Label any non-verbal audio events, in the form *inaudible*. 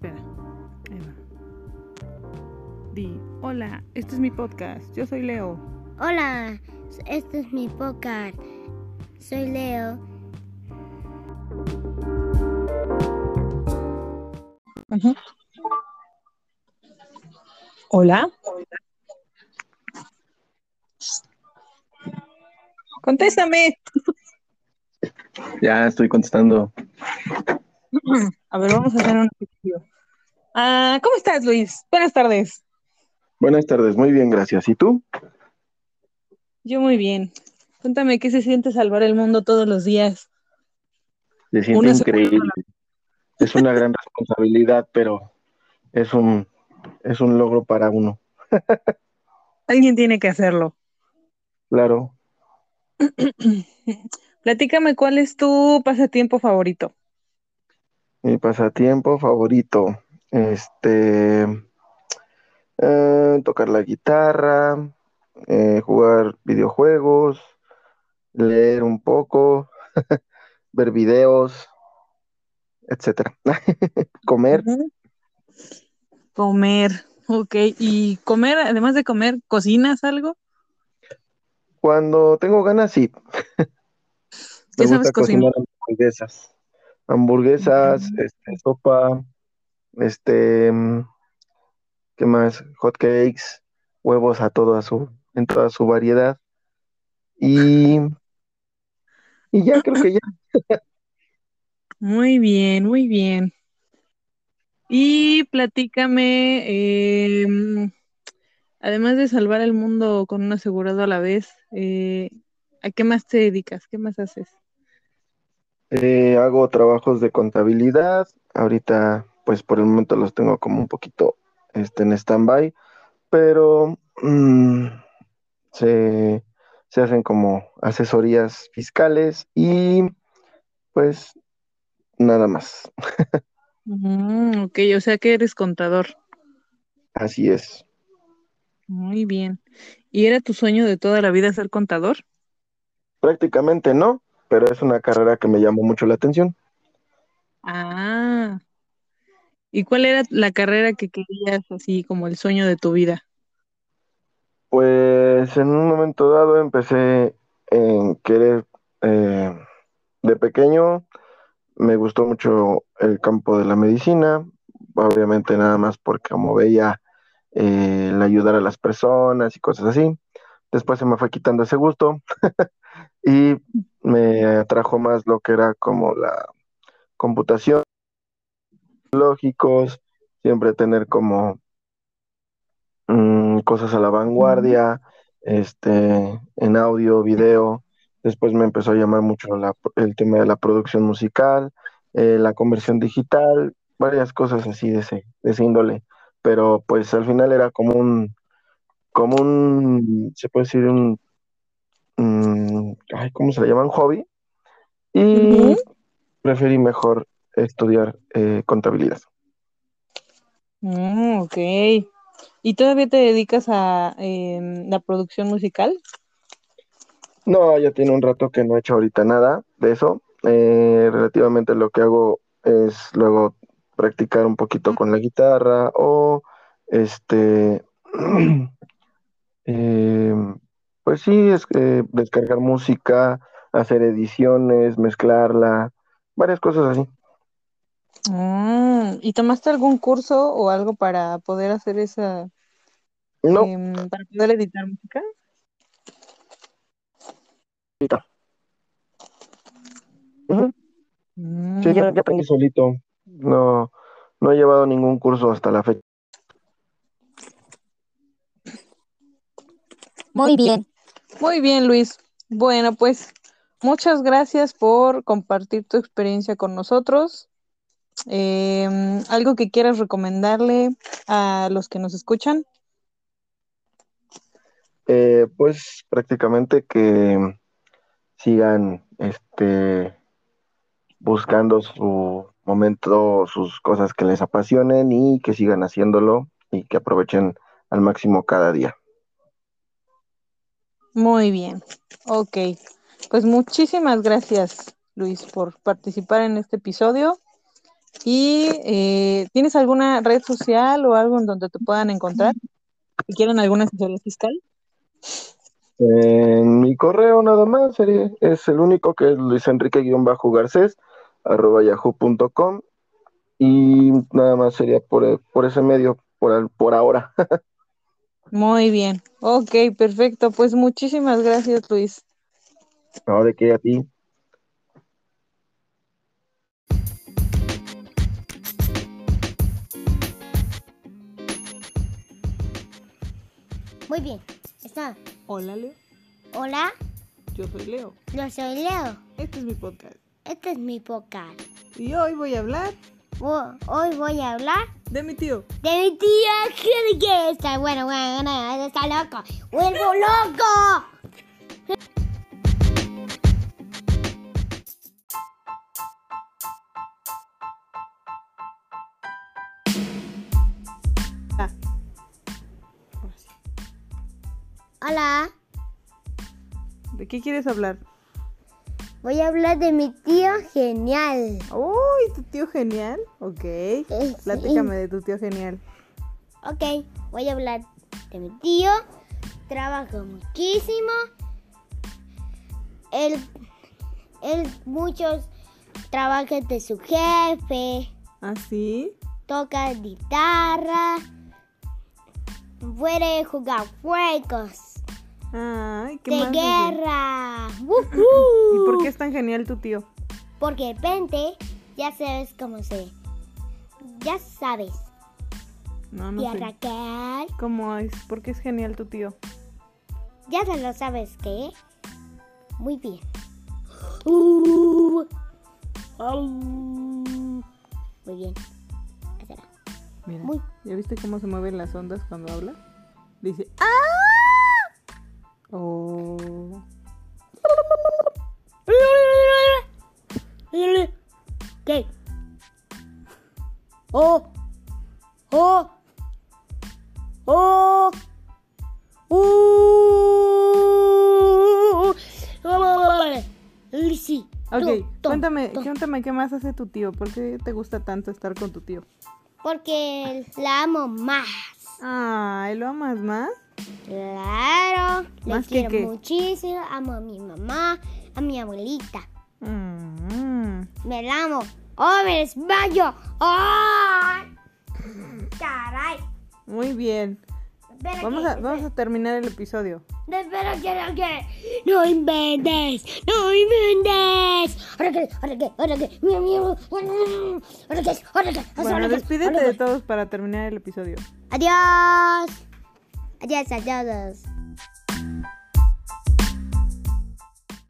espera. Ahí va. Di, hola, este es mi podcast. Yo soy Leo. Hola, este es mi podcast. Soy Leo. Ujú. Hola. Contéstame. Ya estoy contestando. A ver, vamos a hacer un ejercicio. Ah, ¿cómo estás, Luis? Buenas tardes. Buenas tardes, muy bien, gracias. ¿Y tú? Yo muy bien. Cuéntame qué se siente salvar el mundo todos los días. Se siente Una increíble. Es una gran responsabilidad, pero es un, es un logro para uno. Alguien tiene que hacerlo. Claro. *clears throat* Platícame cuál es tu pasatiempo favorito. Mi pasatiempo favorito. Este. eh, tocar la guitarra, eh, jugar videojuegos, leer un poco, *laughs* ver videos, etcétera. *laughs* Comer. Comer, ok. ¿Y comer, además de comer, cocinas algo? Cuando tengo ganas, sí. *laughs* ¿Qué Me sabes gusta cocinar? cocinar hamburguesas. Hamburguesas, este, sopa, este, mm, ¿qué más? Hot cakes, huevos a toda su, en toda su variedad. Y, y ya creo que ya. Muy bien, muy bien. Y platícame, em, además de salvar el mundo con un asegurado a la vez, eh, ¿a qué más te dedicas? ¿Qué más haces? Eh, hago trabajos de contabilidad. Ahorita, pues por el momento los tengo como un poquito este, en stand-by, pero mm, se, se hacen como asesorías fiscales y pues nada más. Mm, ok, o sea que eres contador. Así es. Muy bien. ¿Y era tu sueño de toda la vida ser contador? Prácticamente no, pero es una carrera que me llamó mucho la atención. Ah, ¿y cuál era la carrera que querías así como el sueño de tu vida? Pues en un momento dado empecé en querer, eh, de pequeño me gustó mucho el campo de la medicina, obviamente nada más porque como veía eh, el ayudar a las personas y cosas así. Después se me fue quitando ese gusto *laughs* y me atrajo más lo que era como la computación, lógicos, siempre tener como mm, cosas a la vanguardia, este, en audio, video. Después me empezó a llamar mucho la- el tema de la producción musical, eh, la conversión digital, varias cosas así de ese, de ese índole. Pero pues al final era como un, como un, se puede decir un, mm, ay, ¿cómo se le llama? Un hobby. Y preferí mejor estudiar eh, contabilidad. Mm, ok. ¿Y todavía te dedicas a em, la producción musical? No, ya tiene un rato que no he hecho ahorita nada de eso. Eh, relativamente lo que hago es luego practicar un poquito con la guitarra o este, eh, *clears throat* pues sí, es eh, descargar música, hacer ediciones, mezclarla, varias cosas así. Mm, ¿y tomaste algún curso o algo para poder hacer esa, No, em, para poder editar música? ahorita. Mm, Sí, ya aprendí solito. No, no he llevado ningún curso hasta la fecha. Muy bien. Muy bien, Luis. Bueno, pues muchas gracias por compartir tu experiencia con nosotros. Em, ¿algo que quieras recomendarle a los que nos escuchan? Eh, pues prácticamente que sigan este buscando su momento, sus cosas que les apasionen y que sigan haciéndolo y que aprovechen al máximo cada día. Muy bien. Ok. Pues muchísimas gracias, Luis, por participar en este episodio. ¿Y eh, tienes alguna red social o algo en donde te puedan encontrar? Si quieren alguna asesoría fiscal. En mi correo nada más sería, es el único que es Luis Enrique-Garcés arroba yahoo.com y nada más sería por, por ese medio por, por ahora. *laughs* Muy bien. Ok, perfecto. Pues muchísimas gracias, Luis. No, de qué a ti. Muy bien. Está. Hola, Leo. Hola, Yo soy Leo. yo soy Leo. Este es mi podcast. Este es mi podcast. Y hoy voy a hablar Ho- Hoy voy a hablar de mi tío. de mi que que está bueno, bueno, bueno, está loco. ¡Vuelvo loco! Hola, ¿De qué quieres hablar? voy a hablar de mi tío genial. Uy, tu tío genial. Ok. Eh, sí. Platícame de tu tío genial. Ok, voy a hablar de mi tío. Trabaja muchísimo. Él, él muchos trabaja de su jefe. ¿Ah, sí? Toca guitarra. Puede jugar juegos Ay, ¿qué de guerra. *laughs* ¿Y por qué es tan genial tu tío? Porque de repente ya sabes cómo se. Ya sabes. No, no Tierra sé. que. ¿Cómo es? ¿Por qué es genial tu tío? Ya se lo sabes qué. Muy bien. *gasps* Uh. Muy bien. Mira, Muy- ¿ya viste cómo se mueven las ondas cuando habla? Dice, ¡ah! Oh. ¿Qué? Oh. Oh. Oh. Uh. Sí. Ok, tú, cuéntame, tú. cuéntame qué más hace tu tío. ¿Por qué te gusta tanto estar con tu tío? Porque la amo más. Ay, ¿lo amas más? Claro. Le ¿Más que quiero qué? muchísimo. Amo a mi mamá, a mi abuelita. Mm. Me la amo. ¡Oh, me desmayo! ¡Ay! ¡Caray! Muy bien. Espera Vamos que- a, vamos a terminar el episodio. Espera que, no, que... ¡No inventes! ¡No inventes! ¿Ahora qué? ¿Ahora qué? ¿Ahora qué? ¡Miau, miau! ¿Ahora qué? ¿Ahora qué? Bueno, despídete ¿Ahora de todos para terminar el episodio. Adiós. Adiós a todos.